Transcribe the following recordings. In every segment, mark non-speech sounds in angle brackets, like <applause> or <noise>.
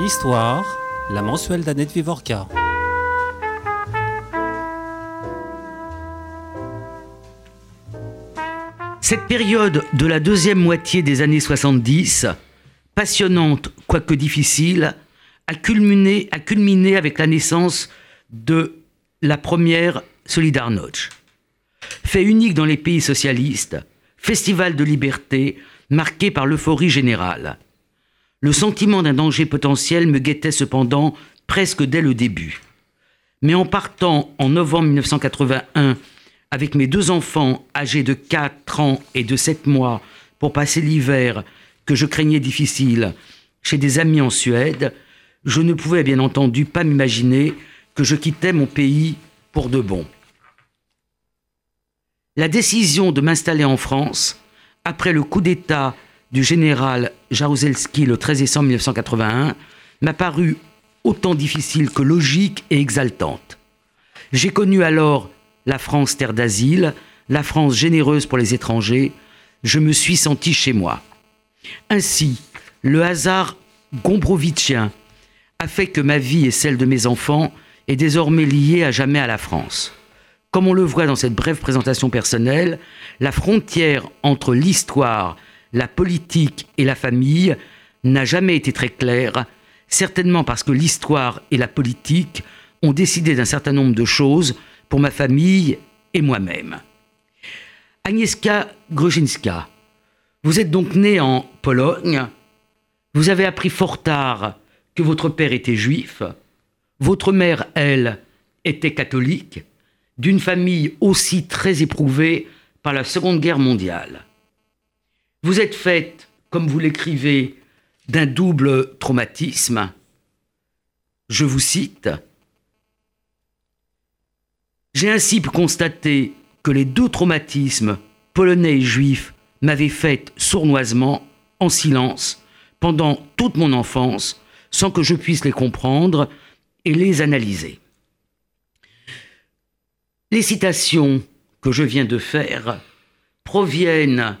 Histoire, la mensuelle d'Annette Vivorca. Cette période de la deuxième moitié des années 70, passionnante quoique difficile, a culminé, a culminé avec la naissance de la première Solidarność. Fait unique dans les pays socialistes, festival de liberté marqué par l'euphorie générale. Le sentiment d'un danger potentiel me guettait cependant presque dès le début. Mais en partant en novembre 1981 avec mes deux enfants âgés de 4 ans et de 7 mois pour passer l'hiver que je craignais difficile chez des amis en Suède, je ne pouvais bien entendu pas m'imaginer que je quittais mon pays pour de bon. La décision de m'installer en France, après le coup d'État du général Jaruzelski le 13 décembre 1981 m'a paru autant difficile que logique et exaltante. J'ai connu alors la France terre d'asile, la France généreuse pour les étrangers, je me suis senti chez moi. Ainsi, le hasard gombrovitchien a fait que ma vie et celle de mes enfants est désormais liée à jamais à la France. Comme on le voit dans cette brève présentation personnelle, la frontière entre l'histoire la politique et la famille n'a jamais été très claire, certainement parce que l'histoire et la politique ont décidé d'un certain nombre de choses pour ma famille et moi-même. Agnieszka Grojinska, vous êtes donc née en Pologne, vous avez appris fort tard que votre père était juif, votre mère, elle, était catholique, d'une famille aussi très éprouvée par la Seconde Guerre mondiale. Vous êtes faite, comme vous l'écrivez, d'un double traumatisme. Je vous cite. J'ai ainsi pu constater que les deux traumatismes, polonais et juifs, m'avaient fait sournoisement, en silence, pendant toute mon enfance, sans que je puisse les comprendre et les analyser. Les citations que je viens de faire proviennent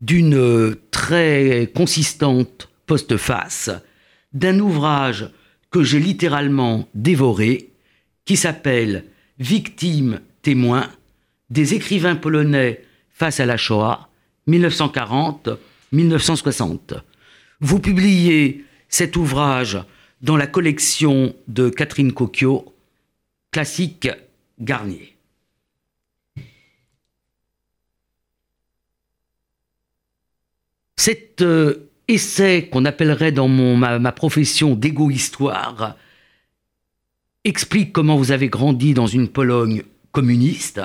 d'une très consistante postface d'un ouvrage que j'ai littéralement dévoré, qui s'appelle Victimes, témoins, des écrivains polonais face à la Shoah, 1940-1960. Vous publiez cet ouvrage dans la collection de Catherine Cocchio, Classique Garnier. Cet euh, essai qu'on appellerait dans mon, ma, profession d'égo-histoire explique comment vous avez grandi dans une Pologne communiste,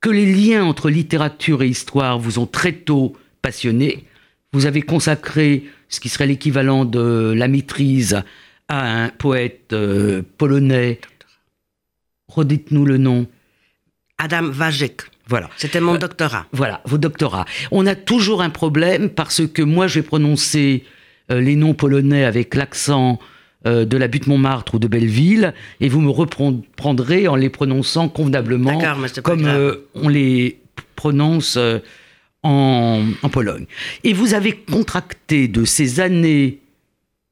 que les liens entre littérature et histoire vous ont très tôt passionné. Vous avez consacré ce qui serait l'équivalent de la maîtrise à un poète euh, polonais. Redites-nous le nom. Adam Wajek. Voilà. C'était mon euh, doctorat. Voilà, vos doctorats. On a toujours un problème parce que moi, je vais prononcer euh, les noms polonais avec l'accent euh, de la butte Montmartre ou de Belleville, et vous me reprendrez en les prononçant convenablement comme on les prononce en, en Pologne. Et vous avez contracté de ces années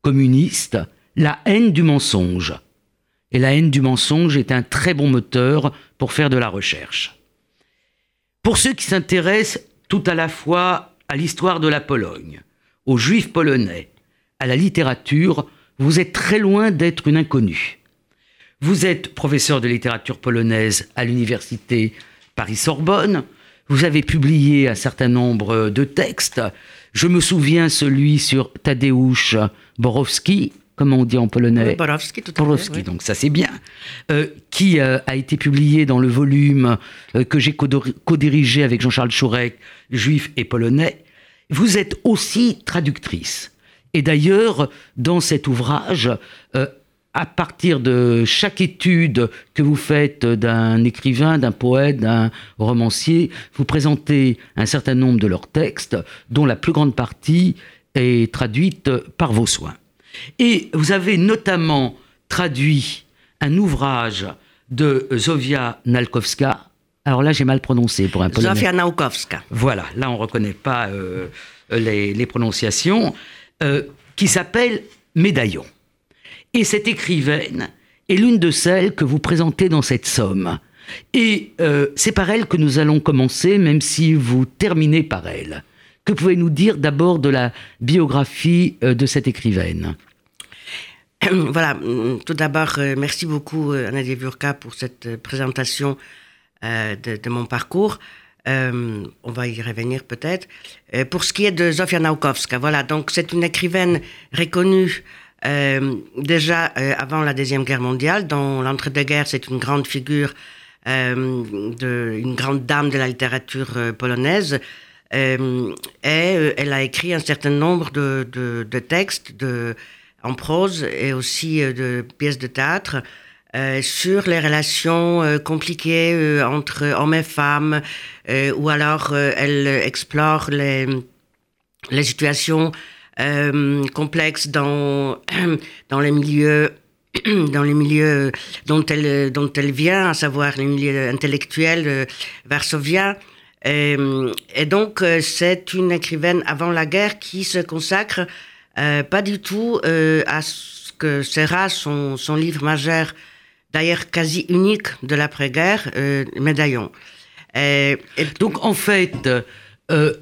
communistes la haine du mensonge. Et la haine du mensonge est un très bon moteur pour faire de la recherche. Pour ceux qui s'intéressent tout à la fois à l'histoire de la Pologne, aux juifs polonais, à la littérature, vous êtes très loin d'être une inconnue. Vous êtes professeur de littérature polonaise à l'université Paris-Sorbonne. Vous avez publié un certain nombre de textes. Je me souviens celui sur Tadeusz Borowski, comment on dit en polonais Borowski, tout à fait, donc ça c'est bien, euh, qui euh, a été publié dans le volume euh, que j'ai co-dirigé avec Jean-Charles Chourek, juif et polonais. Vous êtes aussi traductrice. Et d'ailleurs, dans cet ouvrage, à partir de chaque étude que vous faites d'un écrivain, d'un poète, d'un romancier, vous présentez un certain nombre de leurs textes, dont la plus grande partie est traduite par vos soins. Et vous avez notamment traduit un ouvrage de Zofia Nalkowska. Alors là, j'ai mal prononcé pour un polonais. Zofia Naukowska. Voilà, là, on ne reconnaît pas euh, les, les prononciations, euh, qui s'appelle Médaillon. Et cette écrivaine est l'une de celles que vous présentez dans cette somme. Et euh, c'est par elle que nous allons commencer, même si vous terminez par elle. Que pouvez-nous dire d'abord de la biographie euh, de cette écrivaine? <clears throat> Voilà, mm, tout d'abord, euh, merci beaucoup euh, Anna Dievurka pour cette présentation de, mon parcours. On va y revenir peut-être. Pour ce qui est de Zofia Naukowska, voilà, donc c'est une écrivaine reconnue déjà avant la Deuxième Guerre mondiale. Dans l'entre-deux-guerres, c'est une grande figure, une grande dame de la littérature polonaise. Euh, et euh, elle a écrit un certain nombre de, de, textes en prose et aussi euh, de pièces de théâtre sur les relations compliquées entre hommes et femmes, ou alors elle explore les, les situations complexes dans, <clears throat> dans les milieux <clears throat> dans les milieux dont elle, dont elle vient, à savoir les milieux intellectuels varsoviens. Euh, et donc, euh, c'est une écrivaine avant la guerre qui se consacre euh, pas du tout euh, à ce que sera son, son livre majeur, d'ailleurs quasi unique de l'après-guerre, euh, Médaillon. Et, et Donc en fait,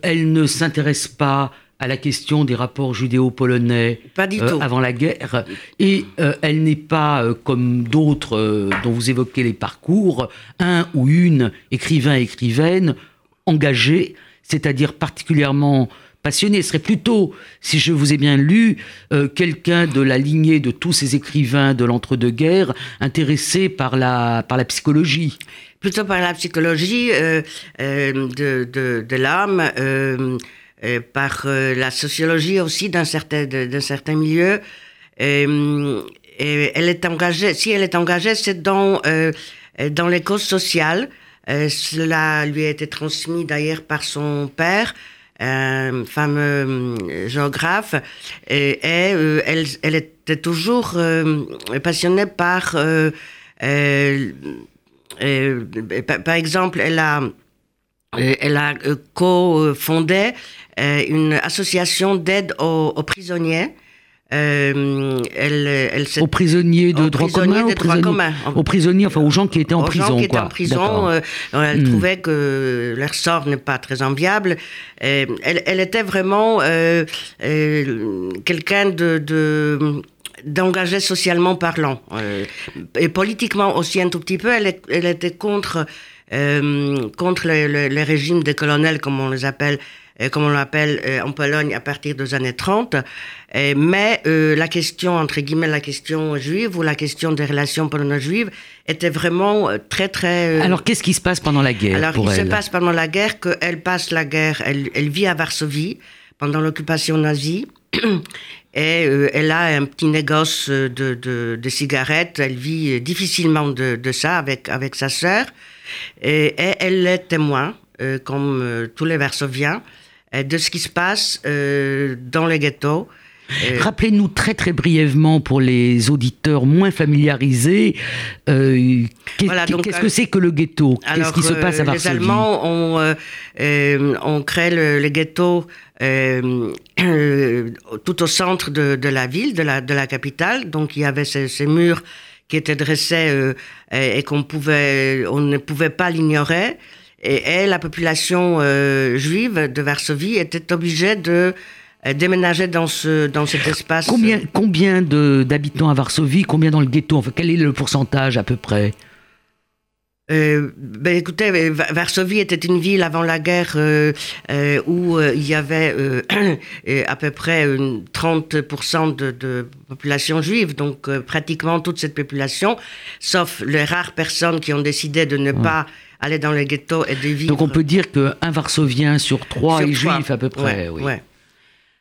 elle ne s'intéresse pas à la question des rapports judéo-polonais euh, avant la guerre, et euh, elle n'est pas, euh, comme d'autres dont vous évoquez les parcours, un ou une écrivain-écrivaine engagé, c'est-à-dire particulièrement passionné. Serait plutôt, si je vous ai bien lu, euh, quelqu'un de la lignée de tous ces écrivains de l'entre-deux-guerres, intéressé par la, par la psychologie. plutôt par la psychologie euh, euh, de, de, de l'âme, par la sociologie aussi d'un certain, d'un certain milieu. Et elle est engagée, si elle est engagée, c'est dans, dans les causes sociales. Euh, cela lui a été transmis d'ailleurs par son père, un fameux euh, géographe, et, et, euh, elle, était toujours euh, passionnée par euh, euh, euh, par, exemple, elle a, euh, elle a euh, co-fondé euh, une association d'aide aux prisonniers. Euh, elle, elle s'est Aux prisonniers de aux droit prisonniers commun, aux prisonniers, commun. aux prisonniers, enfin aux gens qui étaient en aux prison. gens qui étaient quoi. en prison, euh, elle Hmm. trouvait que leur sort n'est pas très enviable. Euh, elle, elle était vraiment euh, euh, quelqu'un de, de d'engagé socialement parlant Euh, et politiquement aussi un tout petit peu. Elle, est- elle était contre euh, contre le, le- les régimes des colonels comme on les appelle comme on l'appelle euh, en Pologne à partir des années 30. Euh, mais euh, la question, entre guillemets, la question juive ou la question des relations polono-juives était vraiment euh, très, très... euh, Alors qu'est-ce qui se passe pendant la guerre alors, pour il elle se passe pendant la guerre qu'elle passe la guerre, elle, elle vit à Varsovie pendant l'occupation nazie. Et euh, elle a un petit négoce euh, de, de, de cigarettes. Elle vit euh, difficilement de, de ça avec, avec sa sœur. Et, et elle est témoin, euh, comme euh, tous les Varsoviens, euh, de ce qui se passe euh, dans les ghettos. Euh, Rappelez-nous très très brièvement pour les auditeurs moins familiarisés, euh, Voilà, qu'est-ce euh, que c'est que le ghetto? Qu'est-ce qui se passe à euh, Varsovie? Les Allemands ont, euh, euh, ont créé le, le ghetto euh, euh, tout au centre de, de la ville, de la, de la capitale. Donc il y avait ces, ces murs qui étaient dressés euh, et, et qu'on pouvait, on ne pouvait pas l'ignorer. Et, et la population euh, juive de Varsovie était obligée de euh, déménager dans, ce, dans cet espace. Combien, combien de- d'habitants à Varsovie? Combien dans le ghetto? Enfin, quel est le pourcentage à peu près? Euh, ben écoutez, euh, Va- Varsovie était une ville avant la guerre euh, euh, où il y avait <clears throat> à peu près une 30% de, de population juive, donc pratiquement toute cette population, sauf les rares personnes qui ont décidé de ne pas aller dans les ghettos et de vivre. Donc on peut dire qu'un Varsovien sur trois sur est trois. juif à peu près. Ouais, oui. ouais.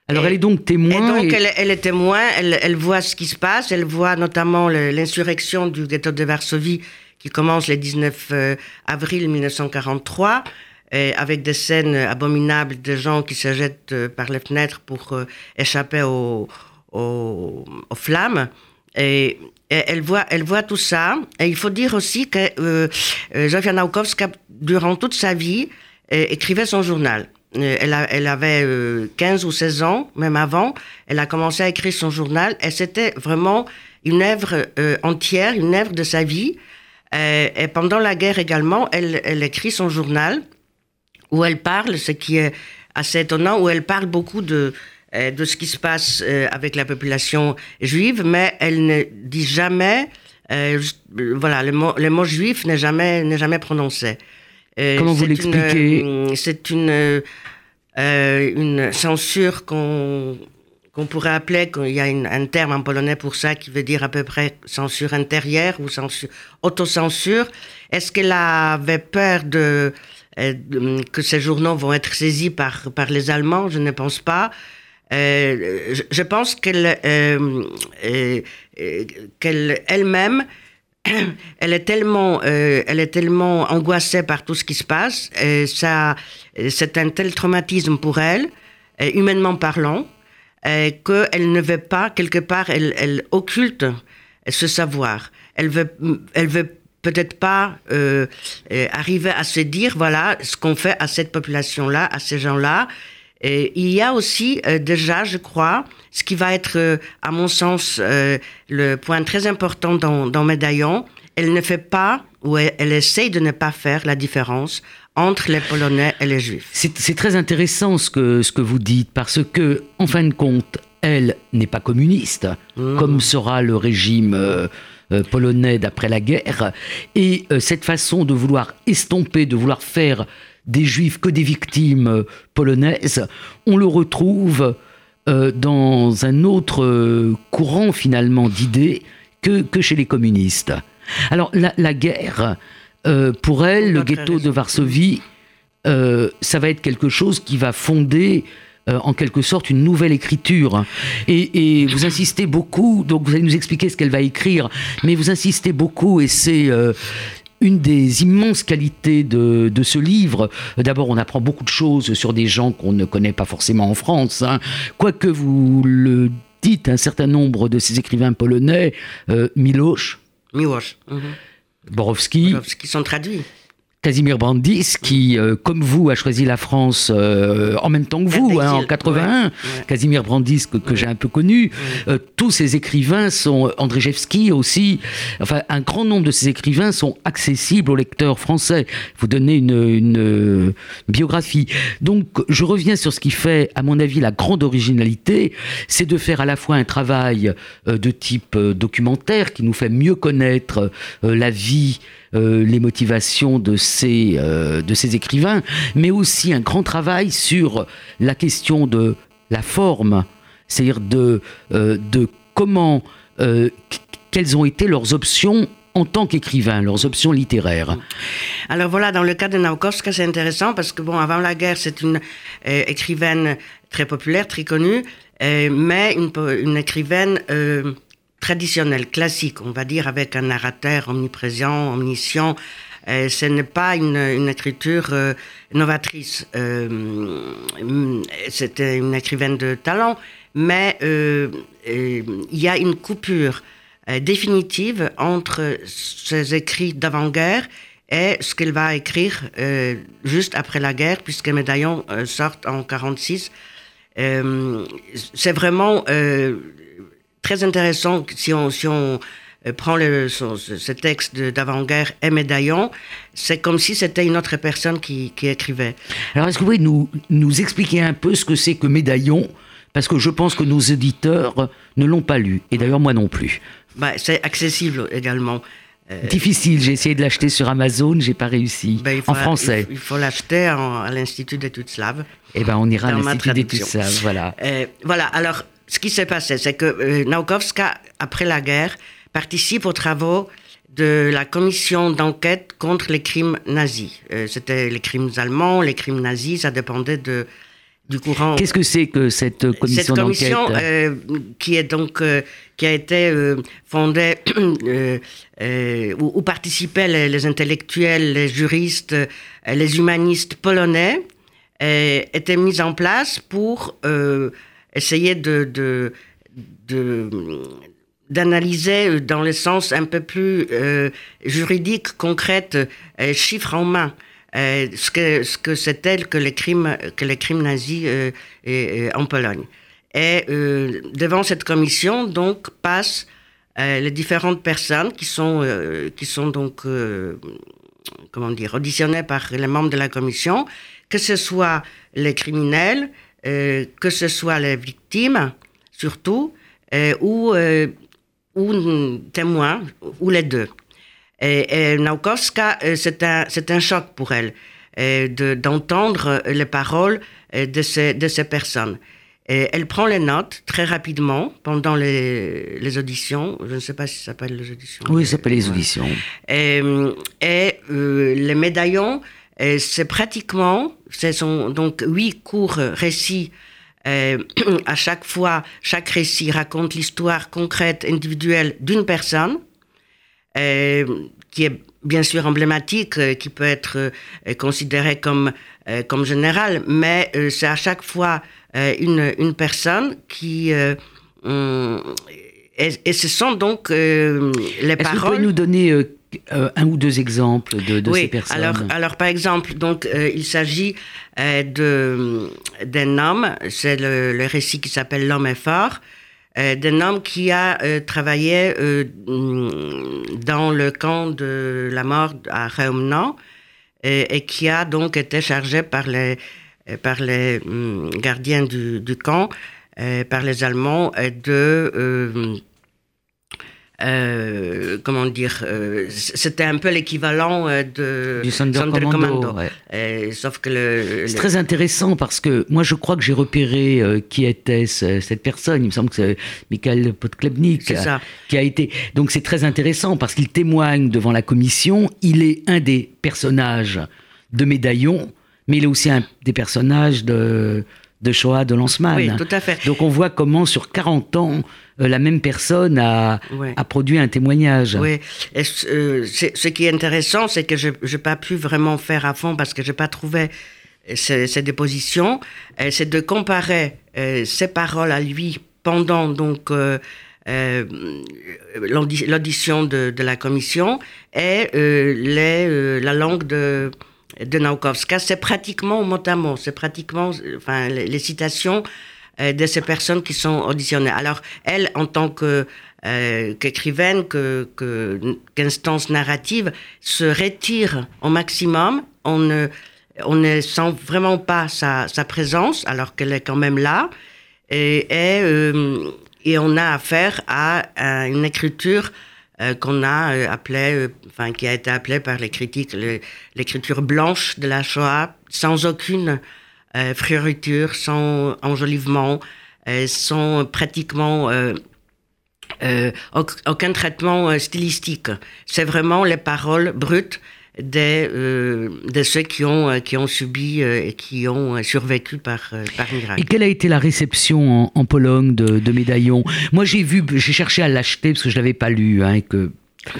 Alors Et- elle est donc Et témoin. donc, et- elle, elle est témoin, elle, elle voit ce qui se passe, elle voit notamment l'insurrection du ghetto de Varsovie qui commence le 19 euh, avril 1943, et avec des scènes abominables de gens qui se jettent euh, par les fenêtres pour euh, échapper aux, aux, aux flammes. Et elle, voit, elle voit tout ça. Et il faut dire aussi que euh, euh, Zofia Naukowska, durant toute sa vie, euh, écrivait son journal. elle, elle, avait 15 ou 16 ans, même avant, elle a commencé à écrire son journal et c'était vraiment une œuvre entière, une œuvre de sa vie. et pendant la guerre également, elle, elle écrit son journal où elle parle, ce qui est assez étonnant, où elle parle beaucoup de, euh, de ce qui se passe euh, avec la population juive, mais elle ne dit jamais, euh, voilà, le mot, le mot juif n'est jamais, n'est jamais prononcé. Comment vous l'expliquez C'est une, une censure qu'on qu'on pourrait appeler, il y a un terme en polonais pour ça qui veut dire à peu près censure intérieure ou censure, autocensure. Est-ce qu'elle avait peur de, euh, que ces journaux vont être saisis par, par les Allemands, je ne pense pas. Euh, je, pense qu'elle euh, qu'elle elle-même <clears throat> elle est tellement elle est tellement angoissée par tout ce qui se passe ça c'est un tel traumatisme pour elle humainement parlant qu'elle ne veut pas quelque part elle, elle occulte ce savoir elle veut elle veut peut-être pas euh, euh, arriver à se dire, voilà, ce qu'on fait à cette population-là, à ces gens-là. Et il y a aussi euh, déjà, je crois, ce qui va être, à mon sens, le point très important dans, dans Médaillon, elle ne fait pas, ou elle, elle, essaye de ne pas faire la différence entre les Polonais et les Juifs. C'est très intéressant ce que, ce que vous dites, parce que, en fin de compte, elle n'est pas communiste, comme sera le régime euh, polonais d'après la guerre. Et euh, cette façon de vouloir estomper, de vouloir faire des juifs que des victimes euh, polonaises, on le retrouve dans un autre courant finalement d'idées que, que, chez les communistes. Alors la, guerre, pour elle, le ghetto de Varsovie, ça va être quelque chose qui va fonder euh, en quelque sorte une nouvelle écriture. Et, vous insistez beaucoup, donc vous allez nous expliquer ce qu'elle va écrire, mais vous insistez beaucoup, et c'est euh, une des immenses qualités de, ce livre, d'abord on apprend beaucoup de choses sur des gens qu'on ne connaît pas forcément en France, hein. quoique vous le dites, un certain nombre de ces écrivains polonais, euh, Miłosz. Mhm. Borowski, Borowski sont traduits. Casimir Brandis, qui, euh, comme vous, a choisi la France euh, en même temps que vous, hein, en 81. Casimir Brandis, que, j'ai un peu connu. Euh, tous ces écrivains sont, Andrzejewski aussi, enfin, un grand nombre de ces écrivains sont accessibles aux lecteurs français. Vous donnez une, une biographie. Donc, je reviens sur ce qui fait, à mon avis, la grande originalité, c'est de faire à la fois un travail de type documentaire qui nous fait mieux connaître la vie, euh, les motivations de ces, euh, de ces écrivains, mais aussi un grand travail sur la question de la forme, c'est-à-dire de, euh, de comment, quelles ont été leurs options en tant qu'écrivain, leurs options littéraires. Alors voilà, dans le cas de Naukowska, c'est intéressant parce que, bon, avant la guerre, c'est une écrivaine très populaire, très connue, mais une, une écrivaine traditionnel, classique, on va dire, avec un narrateur omniprésent, omniscient. Euh, ce n'est pas une, écriture euh, novatrice. Euh, c'était une écrivaine de talent, mais il y a une coupure définitive entre ses écrits d'avant-guerre et ce qu'elle va écrire juste après la guerre, puisque Médaillon sort en 46. c'est vraiment très intéressant si on, si on euh, prend le, ce, texte d'avant-guerre et Médaillon, c'est comme si c'était une autre personne qui, qui écrivait. Alors, est-ce que vous pouvez nous, nous expliquer un peu ce que c'est que Médaillon Parce que je pense que nos éditeurs ne l'ont pas lu, et d'ailleurs moi non plus. Bah, c'est accessible également. Euh, Difficile, j'ai essayé de l'acheter sur Amazon, j'ai pas réussi. Ben, en français. Il, faut l'acheter à l'Institut d'études slaves. Eh ben, on ira à l'Institut d'études slaves, voilà. Euh, voilà, alors ce qui s'est passé, c'est que euh, après la guerre, participe aux travaux de la commission d'enquête contre les crimes nazis. Euh, c'était les crimes allemands, les crimes nazis, ça dépendait de, du courant. Qu'est-ce que c'est que cette commission d'enquête Cette commission, euh, qui est donc euh, qui a été fondée <clears throat> où, où, participaient les, les, intellectuels, les juristes, les humanistes polonais, était mise en place pour essayer de, d'analyser dans le sens un peu plus euh, juridique, concrète, euh, chiffre en main, ce que ce que que les crimes que les crimes nazis en Pologne. Et devant cette commission, donc, passent les différentes personnes qui sont, qui sont donc, comment dire, auditionnées par les membres de la commission, que ce soit les criminels, que ce soit les victimes, surtout, ou, ou témoins, ou les deux. Et, et Naukowska, c'est un, un choc pour elle d'entendre les paroles de ces, de ces personnes. Et elle prend les notes très rapidement pendant les, les auditions. Je ne sais pas si ça s'appelle les auditions. Oui, ça s'appelle les auditions. Et, et euh, les médaillons, c'est pratiquement, ce sont donc huit courts récits. Euh, <clears throat> à chaque fois, chaque récit raconte l'histoire concrète, individuelle d'une personne, euh, qui est bien sûr emblématique, euh, qui peut être euh, considérée comme, euh, comme générale, mais c'est à chaque fois une, une personne qui... Hum, et, ce sont donc les paroles... Vous pouvez nous donner un ou deux exemples de, de oui, ces personnes alors, alors, par exemple, donc, il s'agit de d'un homme, c'est le, le, récit qui s'appelle L'homme est fort, euh, d'un homme qui a euh, travaillé euh, dans le camp de la mort à Reumnan et, qui a donc été chargé par les, par les hum, gardiens du, du camp, par les Allemands, de euh, comment dire, euh, c'était un peu l'équivalent euh, de du Sonderkommando. sauf que le, c'est très intéressant parce que moi je crois que j'ai repéré qui était cette personne. Il me semble que c'est Michael Podklebnik qui a été. Donc c'est très intéressant parce qu'il témoigne devant la commission. Il est un des personnages de Médaillon, mais il est aussi un des personnages de de Shoah de Lanzmann. Oui, tout à fait. Donc on voit comment sur 40 ans, euh, la même personne a, a, produit un témoignage. Oui, euh, ce qui est intéressant, c'est que je n'ai pas pu vraiment faire à fond parce que je n'ai pas trouvé ces, ces dépositions, c'est de comparer euh, ses paroles à lui pendant donc l'audition de, de, la commission et les, la langue de de Naukowska, c'est pratiquement mot à mot, c'est pratiquement enfin, les, citations euh, de ces personnes qui sont auditionnées. Alors, elle, en tant euh, qu'écrivaine, que, qu'instance narrative, se retire au maximum. On ne, on ne sent vraiment pas sa, sa présence, alors qu'elle est quand même là. Et, et, euh, et on a affaire à une écriture euh, qu'on a euh, appelé, euh, enfin qui a été appelée par les critiques l'écriture blanche de la Shoah, sans aucune frioriture, sans enjolivement, sans pratiquement aucun traitement stylistique. C'est vraiment les paroles brutes des, euh, de ceux qui ont, euh, qui ont subi euh, et qui ont survécu par, par miracle. Et quelle a été la réception en, Pologne de, de Médaillon Moi, j'ai vu, j'ai cherché à l'acheter parce que je ne l'avais pas lu. Hein, et que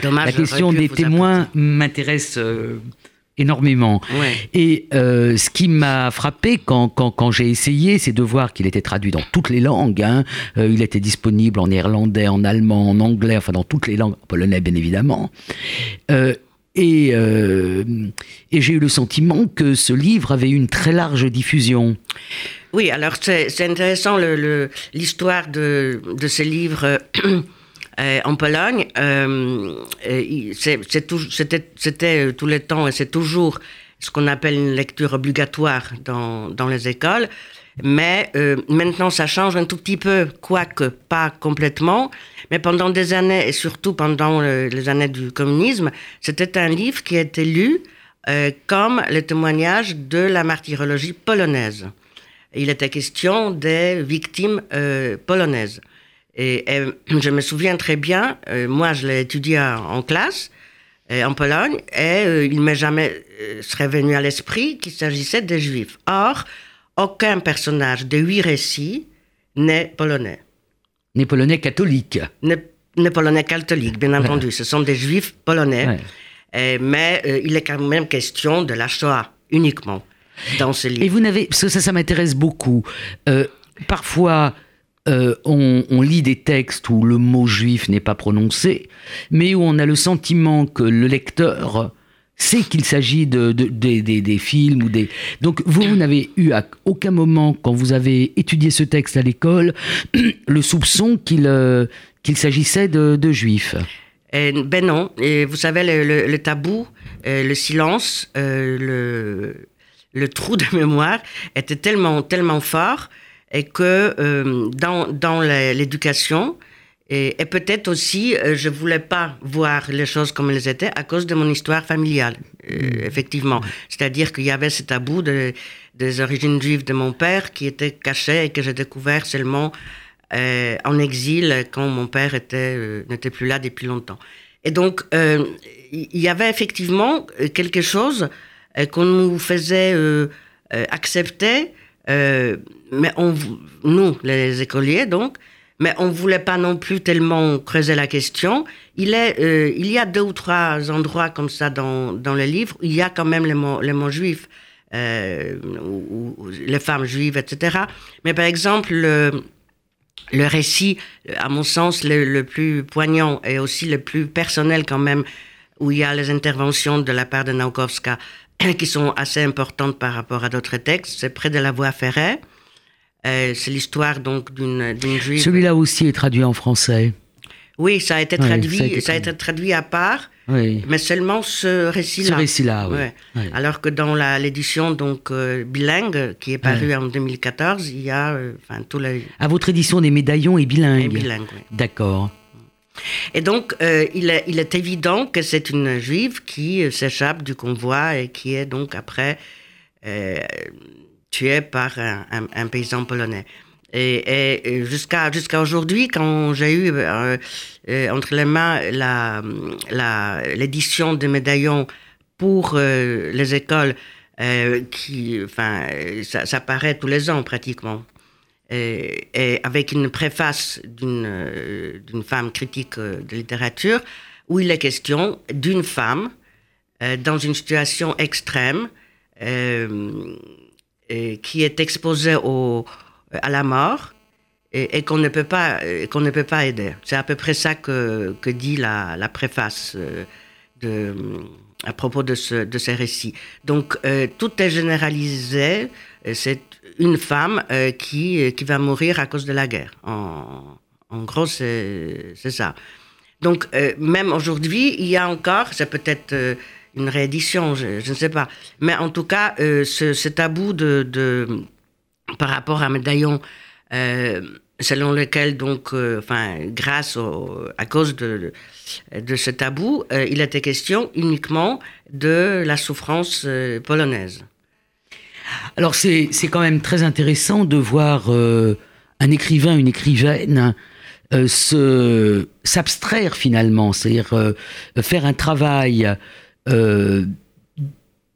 Dommage, la question des témoins m'intéresse énormément. Et ce qui m'a frappé quand, quand, quand j'ai essayé, c'est de voir qu'il était traduit dans toutes les langues. Hein. il était disponible en néerlandais, en allemand, en anglais, enfin dans toutes les langues, en polonais bien évidemment. Et, euh, et j'ai eu le sentiment que ce livre avait une très large diffusion. Oui, alors c'est intéressant l'histoire de, de ce livre euh, en Pologne. Euh, C'était euh, tous les temps et c'est toujours ce qu'on appelle une lecture obligatoire dans les écoles. Mais euh, maintenant, ça change un tout petit peu, quoique pas complètement. Mais pendant des années, et surtout pendant les années du communisme, c'était un livre qui été lu euh, comme le témoignage de la martyrologie polonaise. Il était question des victimes euh, polonaises. Et, <clears throat> je me souviens très bien, moi je l'ai étudié en, classe, en Pologne, et il m'est jamais serait venu à l'esprit qu'il s'agissait des juifs. Or, aucun personnage de huit récits n'est polonais. N'est polonais catholique. N'est polonais catholique, bien <laughs> entendu. Ce sont des juifs polonais. mais euh, il est quand même question de la Shoah uniquement dans ce livre. Et vous n'avez, parce que ça, ça m'intéresse beaucoup. Euh, parfois, euh, on, on, lit des textes où le mot juif n'est pas prononcé, mais où on a le sentiment que le lecteur sait qu'il s'agit de, des films ou des. Donc vous, vous n'avez eu à aucun moment, quand vous avez étudié ce texte à l'école, <clears throat> le soupçon qu'il euh, qu'il s'agissait de, juifs. ben non. Et vous savez, le, tabou, euh, le silence, euh, le, le trou de <laughs> mémoire était tellement, tellement fort et que dans, dans l'éducation, et, peut-être aussi, euh, je voulais pas voir les choses comme elles étaient à cause de mon histoire familiale, euh, mm. effectivement. C'est-à-dire qu'il y avait ce tabou de, des origines juives de mon père qui était caché et que j'ai découvert seulement euh, en exil quand mon père était n'était plus là depuis longtemps. Et donc, il y avait effectivement quelque chose qu'on nous faisait accepter, mais on, nous, les écoliers, donc, mais on voulait pas non plus tellement creuser la question. Il, est, euh, il y a deux ou trois endroits comme ça dans, dans le livre il y a quand même les mots, les mots juifs, euh, ou, les femmes juives, etc. Mais par exemple, le, le récit, à mon sens, le, plus poignant et aussi le plus personnel quand même, où il y a les interventions de la part de Naukowska <coughs> qui sont assez importantes par rapport à d'autres textes, c'est près de la voie ferrée. Euh, c'est l'histoire donc d'une juive. Celui-là aussi est traduit en français. Oui, ça a été traduit, ça a été, traduit à part, mais seulement ce récit-là. Ce récit-là, oui. Alors que dans l'édition donc euh, bilingue qui est parue en 2014, il y a euh, enfin tout les. À votre édition des médaillons est bilingue. Est bilingue, oui. D'accord. Et donc, il, est, il, est, évident que c'est une juive qui s'échappe du convoi et qui est donc après tué par un, paysan polonais. Et, jusqu'à jusqu'à aujourd'hui, quand j'ai eu euh, euh, entre les mains l'édition la, des médaillons pour euh, les écoles, qui, enfin, ça, ça, paraît tous les ans pratiquement, et, et avec une préface d'une femme critique de littérature, où il est question d'une femme dans une situation extrême qui est exposé au, à la mort et, qu'on ne peut pas qu'on ne peut pas aider. C'est à peu près ça que, dit la, préface euh, à propos de, ce, de ces récits. Donc euh, tout est généralisé. C'est une femme euh, qui, qui va mourir à cause de la guerre. En gros, c'est ça. Donc même aujourd'hui, il y a encore, c'est peut-être une réédition, je, ne sais pas. Mais en tout cas, euh, ce, tabou de, par rapport à Médaillon, euh, selon lequel, donc, euh, grâce à cause de, de ce tabou, il était question uniquement de la souffrance polonaise. Alors c'est quand même très intéressant de voir un écrivain, une écrivaine se s'abstraire finalement, c'est-à-dire faire un travail euh,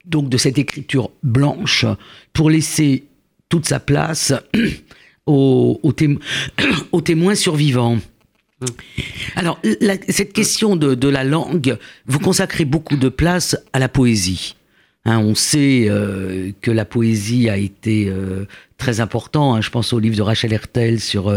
donc de cette écriture blanche pour laisser toute sa place <clears throat> <clears throat> aux, témoins survivants. Alors, cette question de, la langue, vous consacrez beaucoup de place à la poésie. Hein, on sait euh, que la poésie a été euh, très important. Hein. je pense au livre de Rachel Hertel sur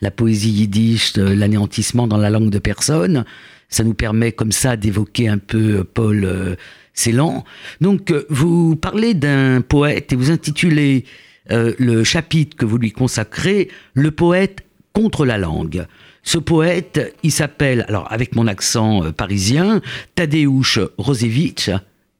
la poésie yiddish, l'anéantissement dans la langue de personne. Ça nous permet comme ça d'évoquer un peu euh, Paul euh, Celan. Donc, euh, vous parlez d'un poète et vous intitulez le chapitre que vous lui consacrez Le poète contre la langue. Ce poète, il s'appelle, alors avec mon accent parisien, Tadeusz Rosewicz.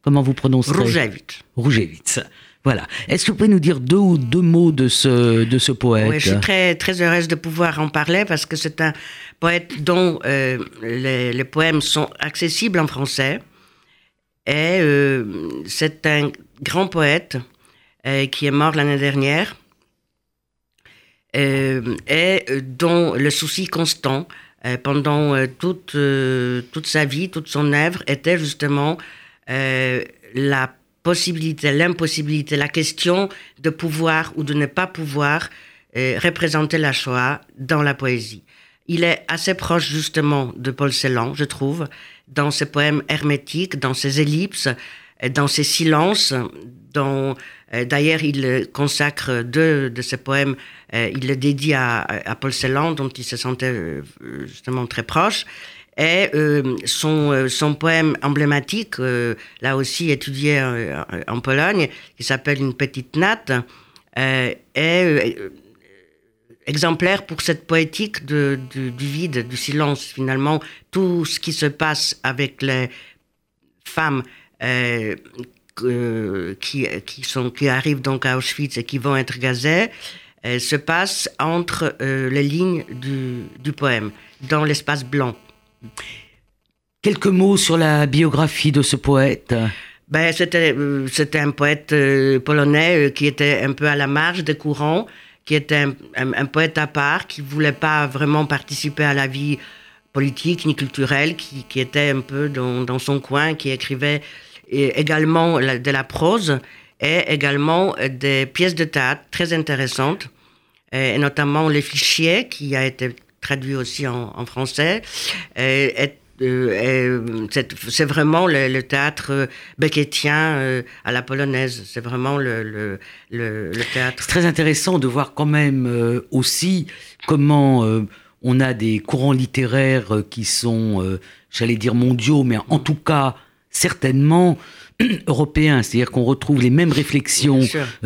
Comment vous prononcez Rougevitch. Rougevitch. Voilà. Est-ce que vous pouvez nous dire deux ou deux mots de ce, de ce poète? Oui, je suis très, très heureuse de pouvoir en parler parce que c'est un poète dont euh, les, poèmes sont accessibles en français. Et euh, c'est un grand poète euh, qui est mort l'année dernière et dont le souci constant pendant toute, toute sa vie, toute son œuvre était justement la possibilité, l'impossibilité, la question de pouvoir ou de ne pas pouvoir représenter la Shoah dans la poésie. Il est assez proche justement de Paul Celan, je trouve, dans ses poèmes hermétiques, dans ses ellipses, dans ses silences, dont euh, d'ailleurs il consacre deux de ses poèmes, euh, il les dédie à, Paul Celan, dont il se sentait justement très proche. Et son, son poème emblématique, là aussi étudié en, Pologne, qui s'appelle Une petite natte, est exemplaire pour cette poétique de, du, vide, du silence. Finalement, tout ce qui se passe avec les femmes euh, qui, qui, sont, qui arrivent donc à Auschwitz et qui vont être gazées euh, se passe entre euh, les lignes du, du poème, dans l'espace blanc. Quelques mots sur la biographie de ce poète. Ben, c'était, c'était un poète polonais qui était un peu à la marge des courants, qui était un, poète à part, qui voulait pas vraiment participer à la vie politique ni culturelle, qui, qui était un peu dans, dans, son coin, qui écrivait également de la prose et également des pièces de théâtre très intéressantes, et notamment Les Fichiers, qui a été traduit aussi en, en français, et, euh, c'est vraiment le, théâtre beckettien euh, à la polonaise. C'est vraiment le, le, le, théâtre. C'est très intéressant de voir quand même euh, aussi comment on a des courants littéraires qui sont, j'allais dire mondiaux, mais en tout cas certainement <clears throat> européens. C'est-à-dire qu'on retrouve les mêmes réflexions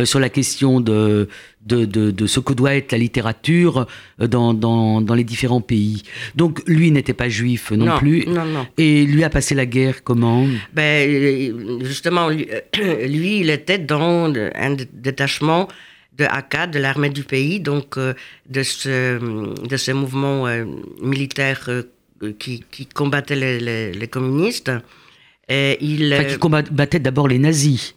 sur la question de, de, de, ce que doit être la littérature euh, dans, dans, dans les différents pays. Donc lui n'était pas juif non, plus. Non, non. Et lui a passé la guerre comment? Ben, euh, Justement, lui, lui, il était dans un détachement de AK, de l'armée du pays, donc euh, de ce, de ce mouvement militaire qui, qui, combattait les, les, les communistes. Et il, enfin, qui combattait d'abord les nazis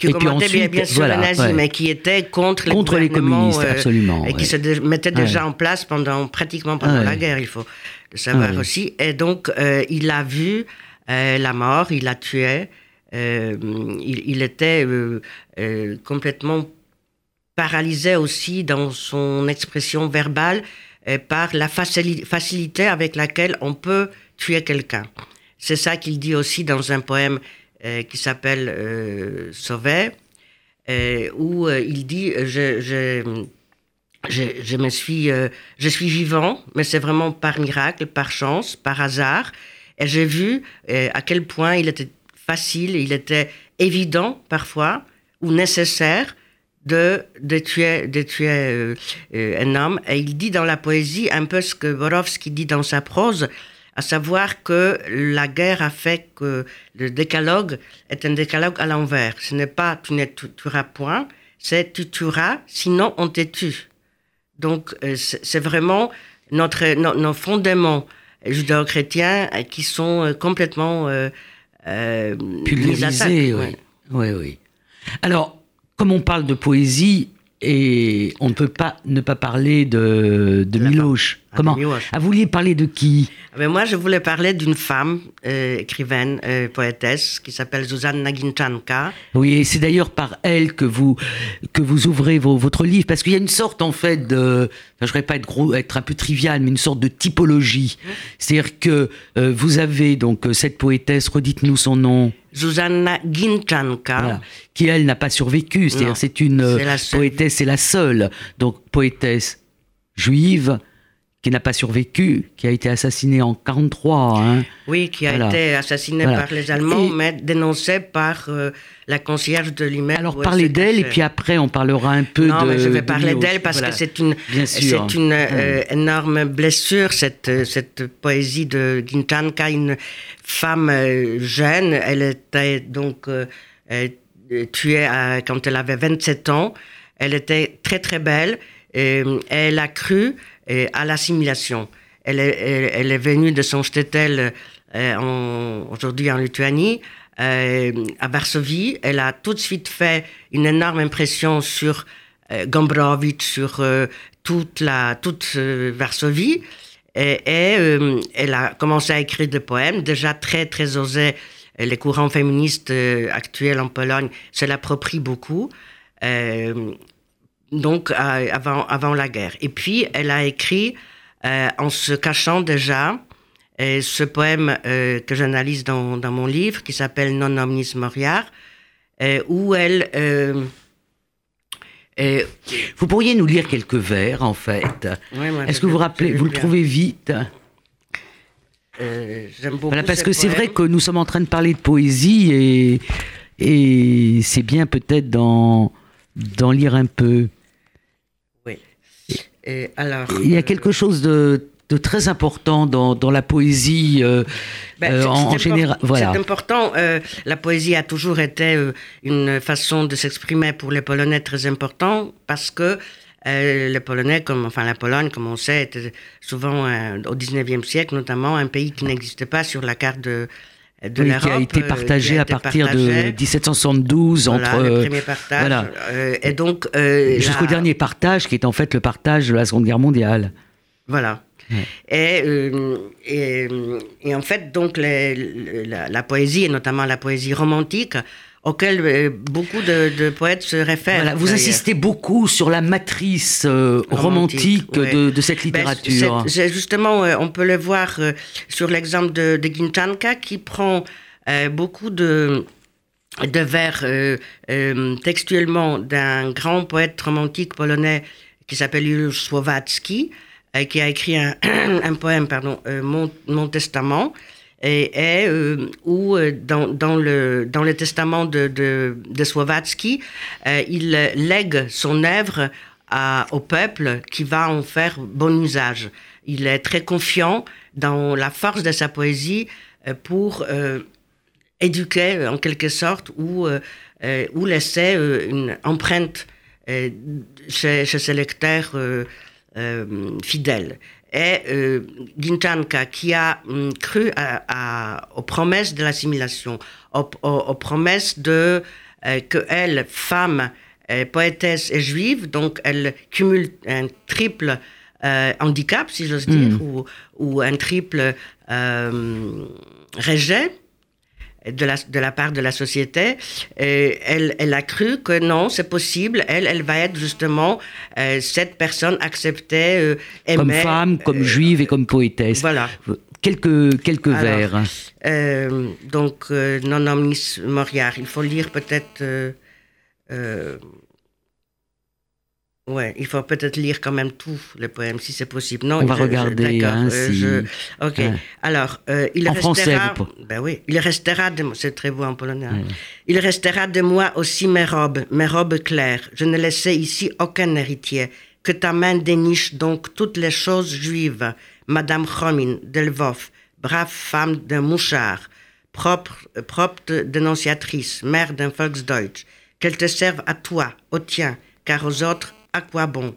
qui et combattait bien, bien, sûr voilà, les nazis, mais qui était contre, contre les, communistes, euh, absolument. Et qui se mettait déjà en place pendant, pratiquement pendant la guerre, il faut le savoir aussi. Et donc, euh, il a vu euh, la mort, il l'a tué. Il, il, était complètement paralysé aussi dans son expression verbale par la facilité avec laquelle on peut tuer quelqu'un. C'est ça qu'il dit aussi dans un poème qui s'appelle euh, Sauvé, euh, où il dit je, je, je, je, me suis, je suis vivant, mais c'est vraiment par miracle, par chance, par hasard. Et j'ai vu à quel point il était facile, il était évident parfois, ou nécessaire, de, de tuer, de tuer un homme. Et il dit dans la poésie un peu ce que Borowski dit dans sa prose, à savoir que la guerre a fait que le décalogue est un décalogue à l'envers. Ce n'est pas tu ne tueras point, c'est tu tueras, sinon on te tue. Donc euh, c'est vraiment notre, nos fondements judéo-chrétiens euh, qui sont euh, complètement euh, pulvérisés. Oui. oui, oui. Alors, comme on parle de poésie, et on ne peut pas ne pas parler de, de Miloche. Ah, Comment Ah, vous vouliez parler de qui ah, ben Moi, je voulais parler d'une femme euh, écrivaine, euh, poétesse, qui s'appelle Zuzanna Naginchanka. Oui, et c'est d'ailleurs par elle que vous, que vous ouvrez votre livre, parce qu'il y a une sorte, en fait, de... Enfin, je ne voudrais pas être, gros, être un peu trivial, mais une sorte de typologie. C'est-à-dire que euh, vous avez donc cette poétesse, redites-nous son nom. Zuzanna Ginchanka. Qui, elle, n'a pas survécu. C'est-à-dire, c'est une euh, poétesse, c'est la seule. Donc, poétesse juive qui n'a pas survécu, qui a été assassinée en 43. Hein. Oui, qui a été assassinée par les Allemands, mais dénoncée par euh, la concierge de l'immeuble. Alors parlez d'elle et puis après on parlera un peu non, de. Non, mais je vais parler d'elle parce que c'est une, c'est une euh, énorme blessure cette cette poésie de Gintanka, une femme euh, jeune. Elle était donc tuée quand elle avait 27 ans. Elle était très très belle. Et elle a cru à l'assimilation. Elle est, venue de son shtetl euh, aujourd'hui en Lituanie, euh, à Varsovie. Elle a tout de suite fait une énorme impression sur euh, sur toute, la, toute Varsovie. Et, elle a commencé à écrire des poèmes, déjà très, très osés. Les courants féministes actuels en Pologne se l'approprient beaucoup donc euh, avant, avant la guerre. Et puis, elle a écrit, euh, en se cachant déjà, euh, ce poème que j'analyse dans, dans, mon livre, qui s'appelle Non omnis moriar, où elle... vous pourriez nous lire quelques vers, en fait. Est-ce que vous rappelez, vous le trouvez vite? J'aime beaucoup. Voilà, parce que c'est vrai que nous sommes en train de parler de poésie et, et c'est bien peut-être d'en lire un peu. Oui. Et alors, Il y a euh, quelque chose de, de très important dans, dans la poésie euh, Ben, euh, en, général. Voilà. C'est important. euh, la poésie a toujours été une façon de s'exprimer pour les Polonais très important parce que les Polonais, comme enfin la Pologne, comme on sait, était souvent au 19e siècle notamment un pays qui n'existait pas sur la carte de, de Oui, qui a été partagé à partir partagé. de 1772 Voilà, entre le euh, premier partage. voilà. euh, et donc euh, jusqu'au la- dernier partage qui est en fait le partage de la Seconde Guerre mondiale. Voilà. Et, euh, et, et en fait, donc, les- le- la, la poésie, et notamment la poésie romantique, auquel euh, beaucoup de, de poètes se réfèrent. Voilà, vous insistez beaucoup sur la matrice euh, romantique, Romantique, ouais. de, de cette Ben, littérature. justement, euh, on peut le voir euh, sur l'exemple de, de Gintanka qui prend euh, beaucoup de, de vers euh, euh, textuellement d'un grand poète romantique polonais qui s'appelle Juliusz Słowacki, euh, qui a écrit un, <clears throat> un poème, pardon, euh, Mon, Mon Testament, et, euh, où euh, dans, dans, le, dans le testament de, de, de Słowacki, euh, il lègue son œuvre à- au peuple qui va en faire bon usage. Il est très confiant dans la force de sa poésie euh, pour euh, éduquer en quelque sorte ou, euh, ou laisser une empreinte chez, chez ses lecteurs fidèles. Et euh, Gintanka, qui a hum, cru à- à- aux promesses de l'assimilation, aux, aux- aux promesses de euh, que elle, femme, euh, poétesse et juive, donc elle cumule un triple euh, handicap, si j'ose dire, ou, ou un triple euh, rejet de la, de la part de la société. Et elle, elle a cru que non, c'est possible. Elle, elle va être justement euh, cette personne acceptée, euh, aimée. comme femme, comme euh, juive et comme poétesse. Voilà. Quelques, quelques Alors, vers. Euh, donc, euh, Non omnis moriar. Il faut lire peut-être. Ouais, il faut peut-être lire quand même tout le poème, si c'est possible. Non, On va je- regarder, hein, euh, si- je- ok. Ouais. Alors, euh, il En restera. français, vous Ben oui, il restera de. C'est très beau en polonais. hein. Il restera de moi aussi mes robes, mes robes claires. Je ne laissais ici aucun héritier. Que ta main déniche donc toutes les choses juives. Madame Chomin, de Lvov, brave femme d'un mouchard, propre, euh, propre dénonciatrice, mère d'un Volksdeutsch. Qu'elle te serve à toi, au tien, car aux autres, à quoi bon?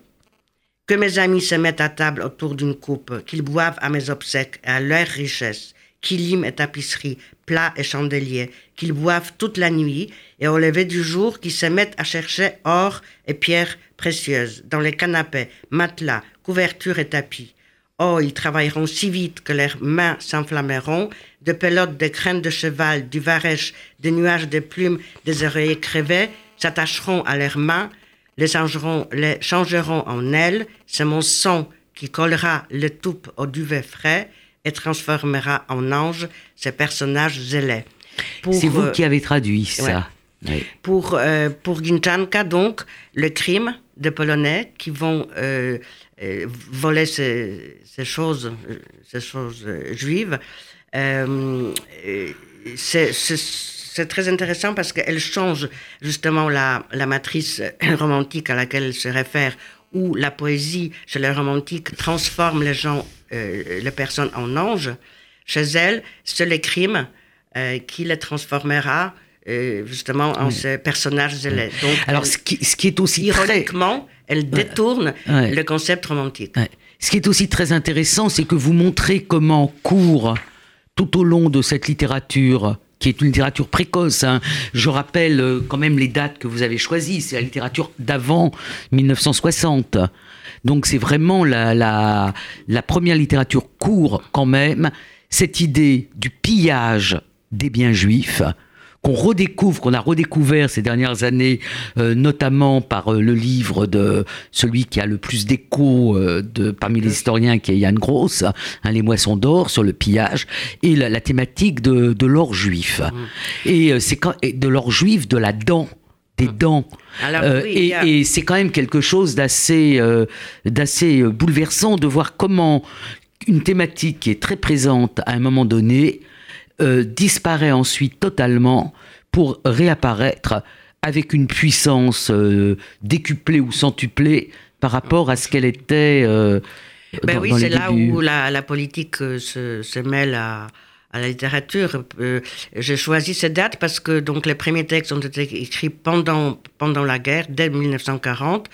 Que mes amis se mettent à table autour d'une coupe, qu'ils boivent à mes obsèques et à leur richesse, kilim et tapisserie, plats et chandeliers, qu'ils boivent toute la nuit et au lever du jour, qu'ils se mettent à chercher or et pierres précieuses dans les canapés, matelas, couvertures et tapis. Oh, ils travailleront si vite que leurs mains s'enflammeront, de pelotes, de crânes de cheval, du varech, des nuages de plumes, des oreillers crevés s'attacheront à leurs mains, les changeront, les changeront en ailes. C'est mon sang qui collera le toupe au duvet frais et transformera en ange ces personnages zélés. Pour, C'est vous euh, qui avez traduit ça. Pour, euh, pour Gintanka, donc, le crime des Polonais qui vont euh, euh, voler ces, ces choses, ces choses juives, c'est- c'est très intéressant parce qu'elle change justement la, la matrice <laughs> romantique à laquelle elle se réfère, où la poésie chez les romantiques transforme les gens, euh, les personnes en anges. Chez elle, c'est le crime euh, qui les transformera euh, justement en ces personnages zélés. Donc, Alors, ce qui, ce qui est aussi très... ironiquement, elle détourne Ouais. le concept romantique. Ouais. Ce qui est aussi très intéressant, c'est que vous montrez comment court tout au long de cette littérature qui est une littérature précoce. hein. Je rappelle euh, quand même les dates que vous avez choisies. C'est la littérature d'avant 1960. Donc c'est vraiment la, première littérature court quand même. Cette idée du pillage des biens juifs qu'on redécouvre, qu'on a redécouvert ces dernières années, euh, notamment par euh, le livre de celui qui a le plus d'écho euh, de parmi les historiens, qui est Yann Gross, hein, Les Moissons d'or sur le pillage, et la, la thématique de, de l'or juif. Et euh, c'est quand et de l'or juif, de la dent, des dents. Alors, Euh, et a- et c'est quand même quelque chose d'assez euh, d'assez euh, bouleversant de voir comment une thématique qui est très présente à un moment donné euh, disparaît ensuite totalement pour réapparaître avec une puissance euh, décuplée ou centuplée par rapport à ce qu'elle était. Euh, Ben dans- oui, c'est là où la, la politique se, se mêle à, à la littérature. Euh, J'ai choisi cette date parce que donc les premiers textes ont été écrits pendant, pendant la guerre, dès 1940,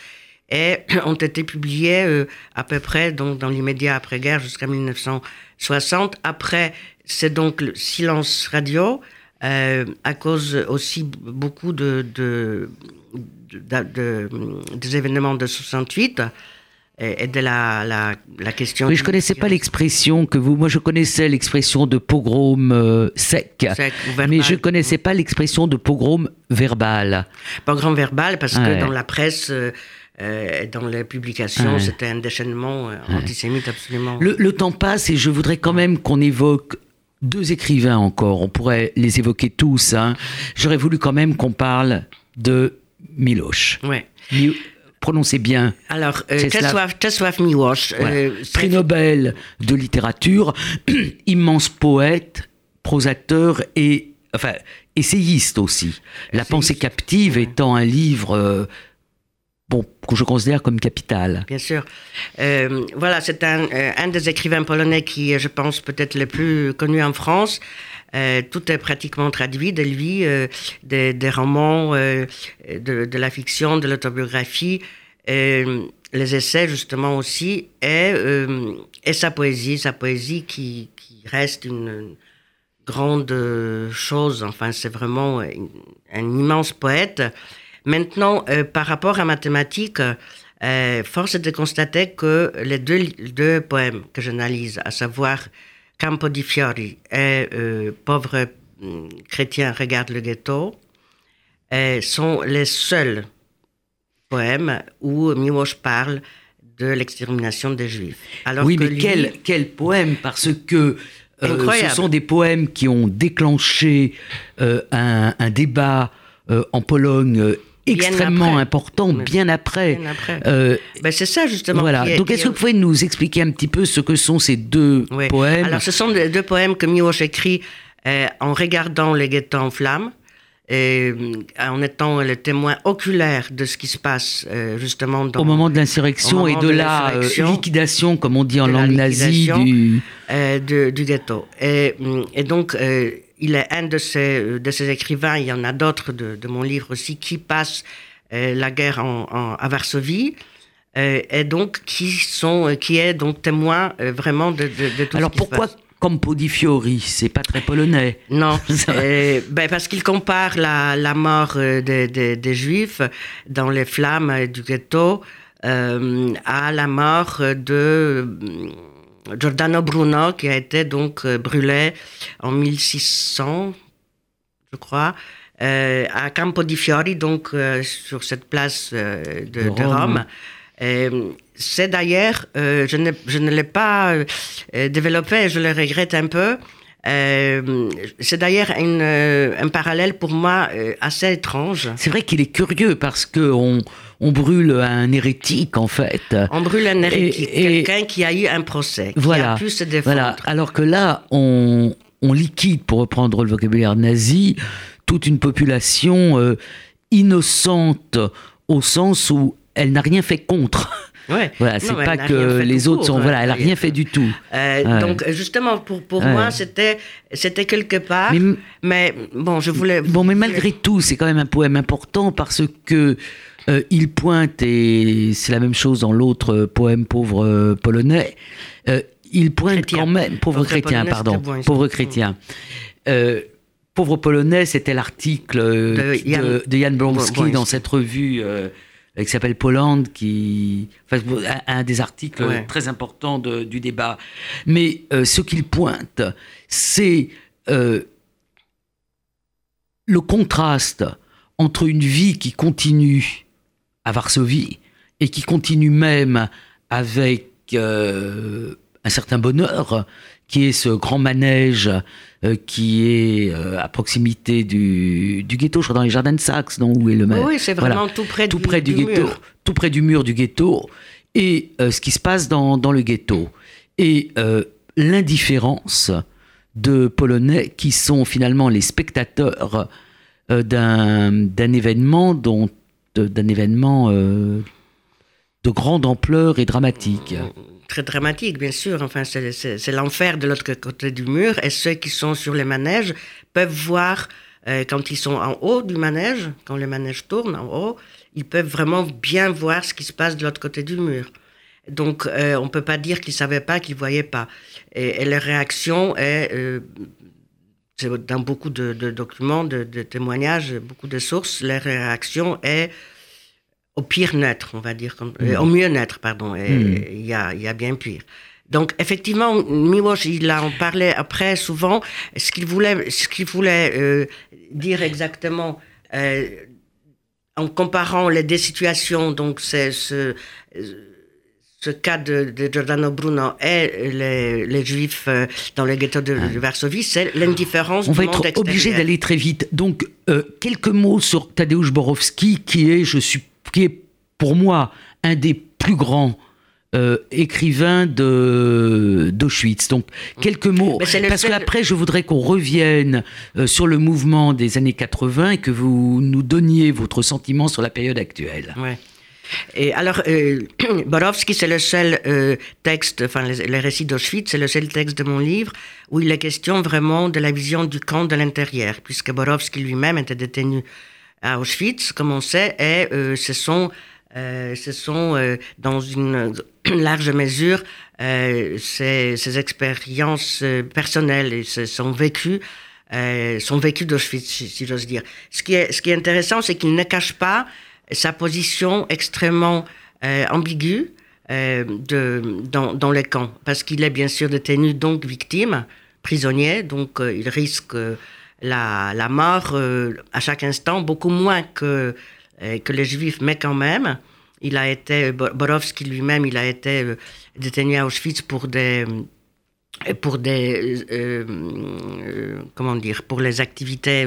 et <clears throat> ont été publiés euh, à peu près donc, dans l'immédiat après-guerre jusqu'à 1960. Après, c'est donc le silence radio, euh, à cause aussi beaucoup de, de, de- de- des événements de 68 et, de la, la, la question. Oui, je connaissais pas l'expression que vous. Moi, je connaissais l'expression de pogrom euh, sec, sec verbal. mais je connaissais pas l'expression de pogrom verbal. Grand verbal, parce Ouais. que dans la presse, euh, euh, dans les publications, Ouais. c'était un déchaînement euh, antisémite absolument. Le, le temps passe et je voudrais quand même qu'on évoque deux écrivains encore. On pourrait les évoquer tous. hein. J'aurais voulu quand même qu'on parle de Miloš. Ouais. Prononcez bien. Alors, euh, Czesław- Miłosz, euh, Prix Nobel de littérature, <clears throat> immense poète, prosateur et enfin essayiste aussi. La pensée captive étant un livre euh, bon que je considère comme capital. Bien sûr. Euh, voilà, c'est un, euh, un des écrivains polonais qui est, je pense, peut-être le plus connu en France. Euh, tout est pratiquement traduit de lui, euh, des, romans, euh, de, la fiction, de l'autobiographie, euh, les essais justement aussi, et, euh, sa poésie, sa poésie qui, reste une grande euh, chose. Enfin, c'est vraiment un immense poète. Maintenant, euh, par rapport à mathématiques, euh, force est de constater que les deux, deux poèmes que j'analyse, à savoir Campo di Fiori et euh, Pauvre hum, chrétien regarde le ghetto, euh, sont les seuls poèmes où Miłosz parle de l'extermination des Juifs. Alors oui, que mais lui- quel, quel poème Parce que ce sont des poèmes qui ont déclenché un, un débat euh, en Pologne extrêmement important, bien après. bien après. Euh, Ben, c'est ça justement. voilà. est- Donc, est-ce que vous pouvez nous expliquer un petit peu ce que sont ces deux Oui. poèmes Alors, ce sont deux poèmes que Miłosz écrit euh, en regardant les ghettos en flammes, et, euh, en étant le témoin oculaire de ce qui se passe euh, justement dans, au moment de l'insurrection et de, de la liquidation, comme on dit en langue nazie, du... euh, de- du ghetto. Et, et donc, euh, il est un de ces, de ces écrivains, il y en a d'autres de, de mon livre aussi, qui passent euh, la guerre en, en- à Varsovie. euh, et donc, qui, sont, euh, qui est donc témoin euh, vraiment de, de, de tout Alors ce qui se pourquoi passe. Campo di Fiori C'est pas très polonais. Non, <laughs> euh, ben parce qu'il compare la, la mort euh, des, des- des Juifs dans les flammes euh, du ghetto euh, à la mort de euh, Giordano Bruno, qui a été donc euh, brûlé en 1600, je crois, euh, à Campo di Fiori, donc euh, sur cette place euh, de, Rome. Rome. C'est d'ailleurs, je, ne, je ne l'ai pas développé, je le regrette un peu. Euh, c'est d'ailleurs euh, un parallèle pour moi euh, assez étrange. C'est vrai qu'il est curieux parce que on, on brûle un hérétique en fait. On brûle un hérétique, quelqu'un qui a eu un procès, qui Voilà. a pu se défendre. Voilà. Alors que là, on, on liquide, pour reprendre le vocabulaire nazi, toute une population innocente au sens où elle n'a rien fait contre. <laughs> Ouais. Voilà, c'est pas que les autres sont. Voilà, elle n'a rien fait du tout. Euh, Ouais. Donc justement, pour, pour Ouais. moi, c'était c'était quelque part. Mais- Mais, bon, je voulais. Bon, mais malgré tout, c'est quand même un poème important parce que euh, il pointe, et c'est la même chose dans l'autre euh, poème pauvre polonais, euh, il pointe Chrétien. quand même, pauvre Pauvre chrétien, polonais, pardon, bon, pauvre chrétien. Euh, pauvre polonais, c'était l'article De de, Jan- Blonsky. dans cette revue qui s'appelle Poland, qui, enfin, un, un des articles Ouais. très importants de- du débat. Mais euh, ce qu'il pointe, c'est euh, le contraste entre une vie qui continue à Varsovie et qui continue même avec euh, un certain bonheur, qui est ce grand manège euh, qui est euh, à proximité du, du ghetto, je crois dans les jardins de Saxe, non Où est le Oui, ma- oui, c'est Voilà. vraiment tout près tout du, près du, ghetto, mur. tout près du mur du ghetto, et euh, ce qui se passe dans, dans le ghetto. et l'indifférence de Polonais qui sont finalement les spectateurs d'un événement dont d'un événement de grande ampleur et dramatique. Très dramatique, bien sûr. Enfin, c'est l'enfer de l'autre côté du mur. Et ceux qui sont sur les manèges peuvent voir euh, quand ils sont en haut du manège, quand le manège tourne en haut, ils peuvent vraiment bien voir ce qui se passe de l'autre côté du mur. Donc, euh, on ne peut pas dire qu'ils ne savaient pas, qu'ils ne voyaient pas. Et, leur réaction est, euh, dans beaucoup de, documents, de, témoignages, beaucoup de sources, leur réaction est au pire naître, on va dire, comme, mm. au mieux naître, pardon. Mm. Il y, a, y a bien pire. Donc effectivement, Miłosz, il en parlait après souvent. Ce qu'il voulait, ce qu'il voulait euh, dire exactement euh, en comparant les deux situations, donc c'est ce, ce cas de, Giordano Bruno et les, les Juifs euh, dans le ghetto de, Varsovie, c'est l'indifférence On va être obligé d'aller très vite. Donc quelques mots sur Tadeusz Borowski, qui est, je suis, qui est pour moi un des plus grands euh, écrivain de d'Auschwitz. Donc quelques mots, parce qu'après je voudrais qu'on revienne euh, sur le mouvement des années 80 et que vous nous donniez votre sentiment sur la période actuelle. Ouais. Et alors, euh, <clears throat> Borowski, c'est le seul euh, texte, enfin, les, récits d'Auschwitz, c'est le seul texte de mon livre où il est question vraiment de la vision du camp de l'intérieur, puisque Borowski lui-même était détenu à Auschwitz, comme on sait, et ce sont euh, ce sont euh, dans une <clears throat> large mesure euh, ces, expériences personnelles et son vécu, son vécu d'Auschwitz, si, j'ose dire. Ce qui est, ce qui est intéressant, c'est qu'il ne cache pas sa position extrêmement ambiguë de, dans, dans, les camps, parce qu'il est bien sûr détenu, donc victime, prisonnier, donc il risque la, la mort à chaque instant, beaucoup moins que euh, que les Juifs, mais quand même, il a été, Borowski lui-même, il a été euh, détenu à Auschwitz pour des euh, pour des comment dire pour les activités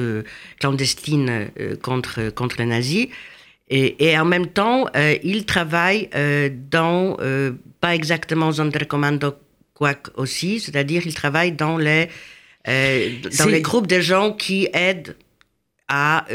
clandestines contre contre les nazis. Et, et en même temps il travaille dans pas exactement Sonderkommando quoique aussi c'est-à-dire il travaille dans les dans les groupes de gens qui aident à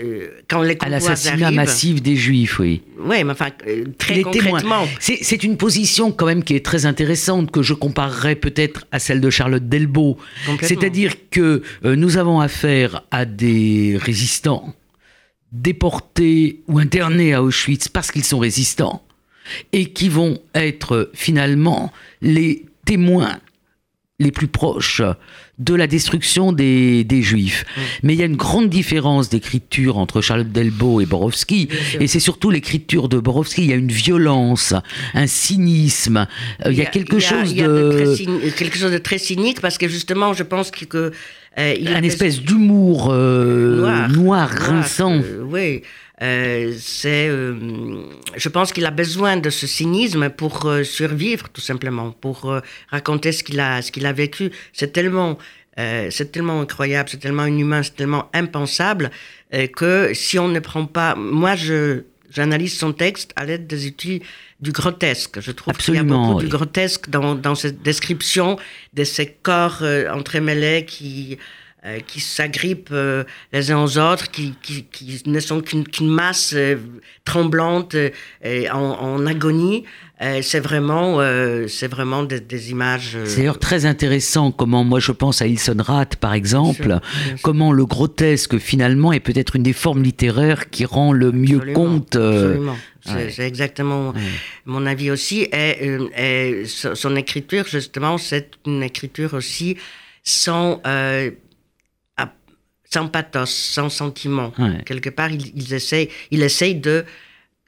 euh, quand les à l'assassinat massif des Juifs, oui. Oui, mais enfin, euh, très concrètement. C'est une position quand même qui est très intéressante, que je comparerais peut-être à celle de Charlotte Delbo. C'est-à-dire que euh, nous avons affaire à des résistants déportés ou internés à Auschwitz parce qu'ils sont résistants et qui vont être finalement les témoins les plus proches de la destruction des, Juifs. Mm. Mais il y a une grande différence d'écriture entre Charlotte Delbo et Borowski, et c'est surtout l'écriture de Borowski. Il y a une violence, un cynisme, euh, il y a, quelque chose de... quelque chose de très cynique, parce que justement, je pense que... Euh, il un espèce d'humour euh, noir, noir, grinçant. oui. C'est, je pense qu'il a besoin de ce cynisme pour survivre, tout simplement, pour raconter ce qu'il a, ce qu'il a vécu. C'est tellement euh, c'est tellement incroyable, c'est tellement inhumain, c'est tellement impensable euh, que si on ne prend pas, moi je j'analyse son texte à l'aide des outils du grotesque. Je trouve qu'il y a beaucoup du grotesque dans, dans cette description de ces corps euh, entremêlés qui qui s'agrippent les uns aux autres, qui, qui, qui ne sont qu'une masse tremblante en, en, agonie. Euh, c'est vraiment, euh, c'est vraiment des, images. Euh, c'est d'ailleurs très intéressant comment, moi je pense à Ilson Rath par exemple, comment le grotesque finalement est peut-être une des formes littéraires qui rend le mieux compte. Absolument. C'est exactement mon avis aussi. Et, son, écriture, justement, c'est une écriture aussi sans, sans pathos, sans sentiment. Quelque part, il, il, essaye, il essaye de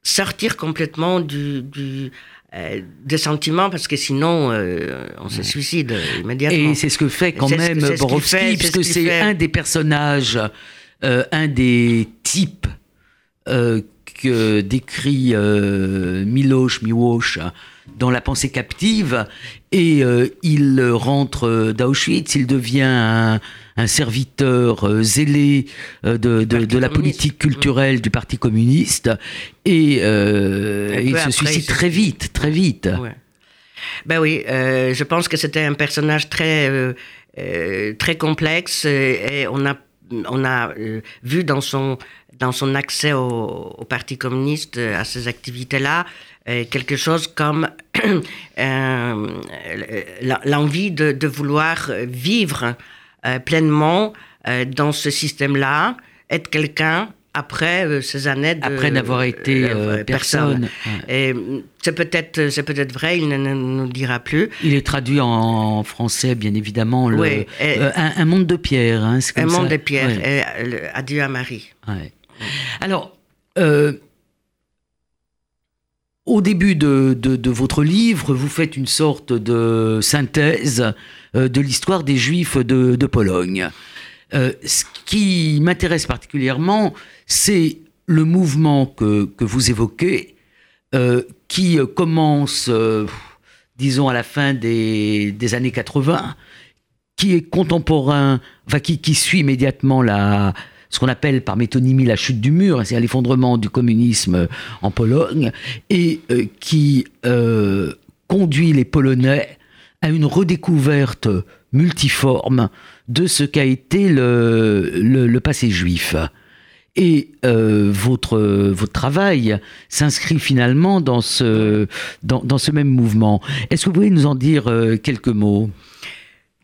sortir complètement du, du euh, des sentiments parce que sinon euh, on se suicide immédiatement. Et c'est ce que fait quand même Borowski, puisque c'est un des personnages, euh, un des types que décrit Miloš Miłosz dans La pensée captive, et il rentre d'Auschwitz, il devient un, un serviteur euh, zélé euh, de, de, la politique culturelle du Parti communiste. Et, euh, il se suicide très vite, très vite. Ben oui, euh, je pense que c'était un personnage très, euh, euh, très complexe et on a, on a vu dans son, dans son accès au, au Parti communiste, à ces activités-là, quelque chose comme <clears throat> l'envie de, de, vouloir vivre pleinement dans ce système-là, être quelqu'un après euh, ces années de, après n'avoir été euh, euh, personne. C'est peut-être c'est peut-être vrai, il ne nous dira plus. Il est traduit en français, bien évidemment. Le, oui, un, monde de pierre. Hein, un monde de pierre. Et, adieu à Marie. Alors. Au début de, votre livre, vous faites une sorte de synthèse de l'histoire des Juifs de, Pologne. Euh, ce qui m'intéresse particulièrement, c'est le mouvement que, vous évoquez, euh, qui commence, euh, disons, à la fin des, années 80, qui est contemporain, enfin, qui suit immédiatement la, ce qu'on appelle par métonymie la chute du mur, c'est-à-dire l'effondrement du communisme en Pologne, et qui conduit les Polonais à une redécouverte multiforme de ce qu'a été le, passé juif. Et euh, votre, votre travail s'inscrit finalement dans ce, dans, ce même mouvement. Est-ce que vous pouvez nous en dire euh, quelques mots?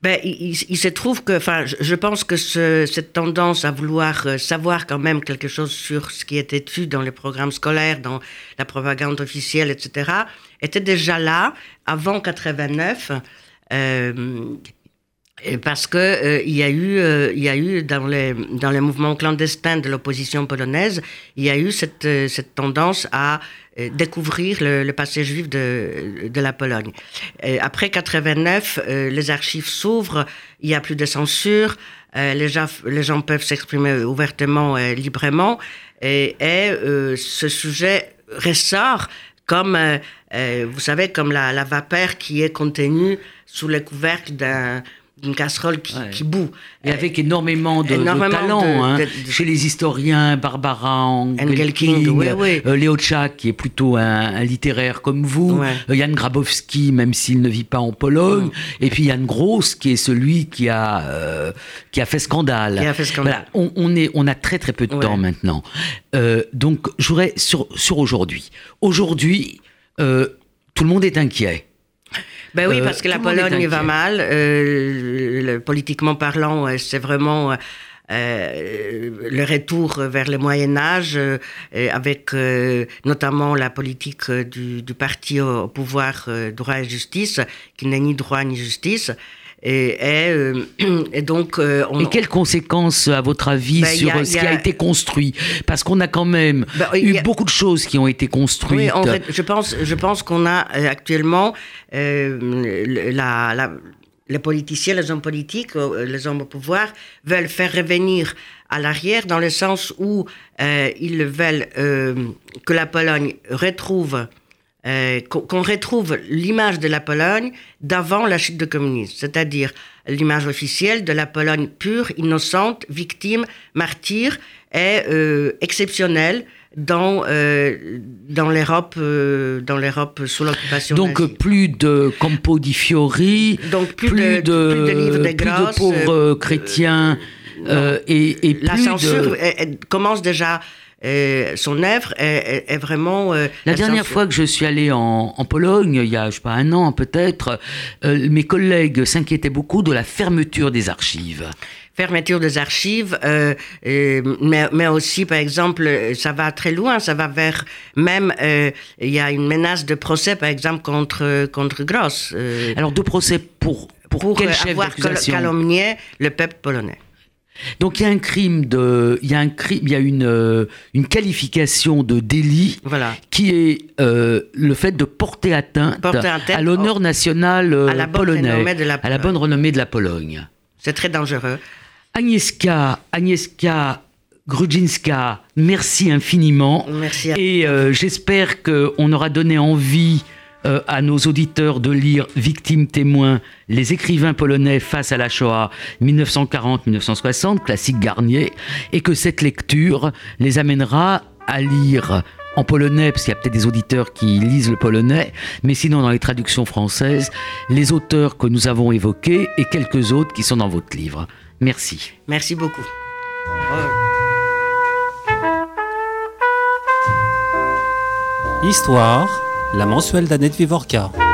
Ben, il, se trouve que, enfin, je pense que ce, cette tendance à vouloir euh, savoir quand même quelque chose sur ce qui était tu dans les programmes scolaires, dans la propagande officielle, etc., était déjà là avant 89. Euh, parce que euh, il y a eu, euh, il y a eu dans les dans les mouvements clandestins de l'opposition polonaise, il y a eu cette euh, cette tendance à découvrir le, le, passé juif de de la Pologne. après 89, les archives s'ouvrent, il y a plus de censure, les gens les gens peuvent s'exprimer ouvertement et librement, et, et ce sujet ressort comme vous savez comme la, la vapeur qui est contenue sous le couvercle d'un une casserole qui, qui bout. Et avec énormément de, énormément de talent hein. chez les historiens, Barbara Engelking, oui, oui. Euh, Léo Tchak, qui est plutôt un, littéraire comme vous, euh, Jan Grabowski, même s'il ne vit pas en Pologne, et puis Jan Gross, qui est celui qui a, euh, qui a fait scandale. A fait scandale. Voilà, on, on, est, on a très très peu de temps maintenant. Euh, donc, je voudrais sur, sur aujourd'hui. Aujourd'hui, tout le monde est inquiet. Ben oui, euh, parce que la Pologne va mal. Euh, politiquement parlant, euh, c'est vraiment le retour vers le Moyen Âge, avec notamment la politique du, du parti au, pouvoir droit et justice, qui n'est ni droit ni justice. Et, euh, <clears throat> et, donc, euh, on... Et quelles conséquences, à votre avis, ben, sur ce qui a... été construit? Parce qu'on a quand même ben, eu beaucoup de choses qui ont été construites. Oui, en fait, je pense, je pense qu'on a euh, actuellement la, la, les politiciens, les hommes politiques, les hommes au pouvoir veulent faire revenir à l'arrière dans le sens où ils veulent que la Pologne retrouve euh, qu'on retrouve l'image de la Pologne d'avant la chute du communisme, c'est-à-dire l'image officielle de la Pologne pure, innocente, victime, martyr et euh, exceptionnelle dans euh, dans l'Europe euh, dans l'Europe sous l'occupation donc plus de Campo di Fiori donc plus, de, de, plus de livres de, plus de pauvres chrétiens et, et, la censure commence déjà euh, son œuvre est, vraiment. Euh, la, dernière fois que je suis allé en, Pologne, il y a je sais pas un an peut-être, euh, mes collègues s'inquiétaient beaucoup de la fermeture des archives fermeture des archives, mais, mais, aussi, par exemple, ça va très loin, ça va vers même, il y a une menace de procès, par exemple, contre, contre Gross. Alors, de procès pour, pour, pour quel chef avoir calomnié le peuple polonais. Donc il y a un crime de, il y a un crime, il y a une euh, une qualification de délit voilà. qui est euh, le fait de porter atteinte, porter atteinte à l'honneur national euh, à la polonais, la à la bonne renommée de la Pologne. C'est très dangereux. Agnieszka, Agnieszka Grudzinska, merci infiniment. Merci. Et euh, j'espère qu'on aura donné envie euh, à nos auditeurs de lire Victimes témoins, les écrivains polonais face à la Shoah 1940-1960, classique Garnier, et que cette lecture les amènera à lire en polonais, parce qu'il y a peut-être des auditeurs qui lisent le polonais, mais sinon dans les traductions françaises, les auteurs que nous avons évoqués et quelques autres qui sont dans votre livre. Merci. Merci beaucoup. Histoire, la mensuelle d'Annette Vivorca.